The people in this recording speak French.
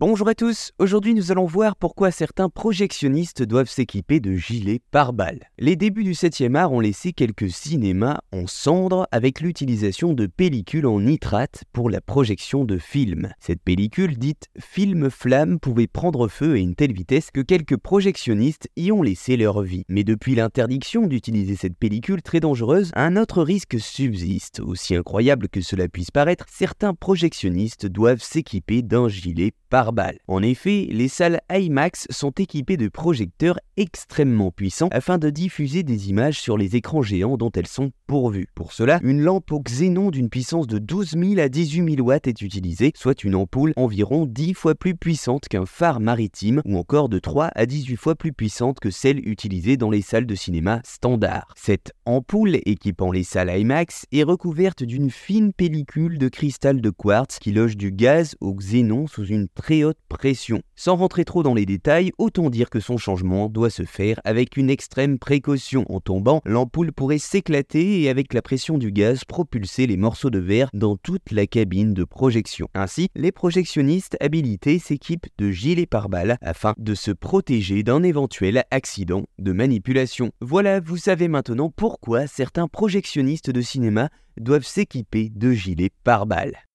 Bonjour à tous, aujourd'hui nous allons voir pourquoi certains projectionnistes doivent s'équiper de gilets pare-balles. Les débuts du 7e art ont laissé quelques cinémas en cendres avec l'utilisation de pellicules en nitrate pour la projection de films. Cette pellicule dite film-flamme pouvait prendre feu à une telle vitesse que quelques projectionnistes y ont laissé leur vie. Mais depuis l'interdiction d'utiliser cette pellicule très dangereuse, un autre risque subsiste. Aussi incroyable que cela puisse paraître, certains projectionnistes doivent s'équiper d'un gilet pare en effet, les salles IMAX sont équipées de projecteurs extrêmement puissants afin de diffuser des images sur les écrans géants dont elles sont pourvues. Pour cela, une lampe au xénon d'une puissance de 12 000 à 18 000 watts est utilisée, soit une ampoule environ 10 fois plus puissante qu'un phare maritime ou encore de 3 à 18 fois plus puissante que celle utilisée dans les salles de cinéma standard. Cette ampoule équipant les salles IMAX est recouverte d'une fine pellicule de cristal de quartz qui loge du gaz au xénon sous une haute pression. Sans rentrer trop dans les détails, autant dire que son changement doit se faire avec une extrême précaution. En tombant, l'ampoule pourrait s'éclater et avec la pression du gaz propulser les morceaux de verre dans toute la cabine de projection. Ainsi, les projectionnistes habilités s'équipent de gilets pare-balles afin de se protéger d'un éventuel accident de manipulation. Voilà, vous savez maintenant pourquoi certains projectionnistes de cinéma doivent s'équiper de gilets pare-balles.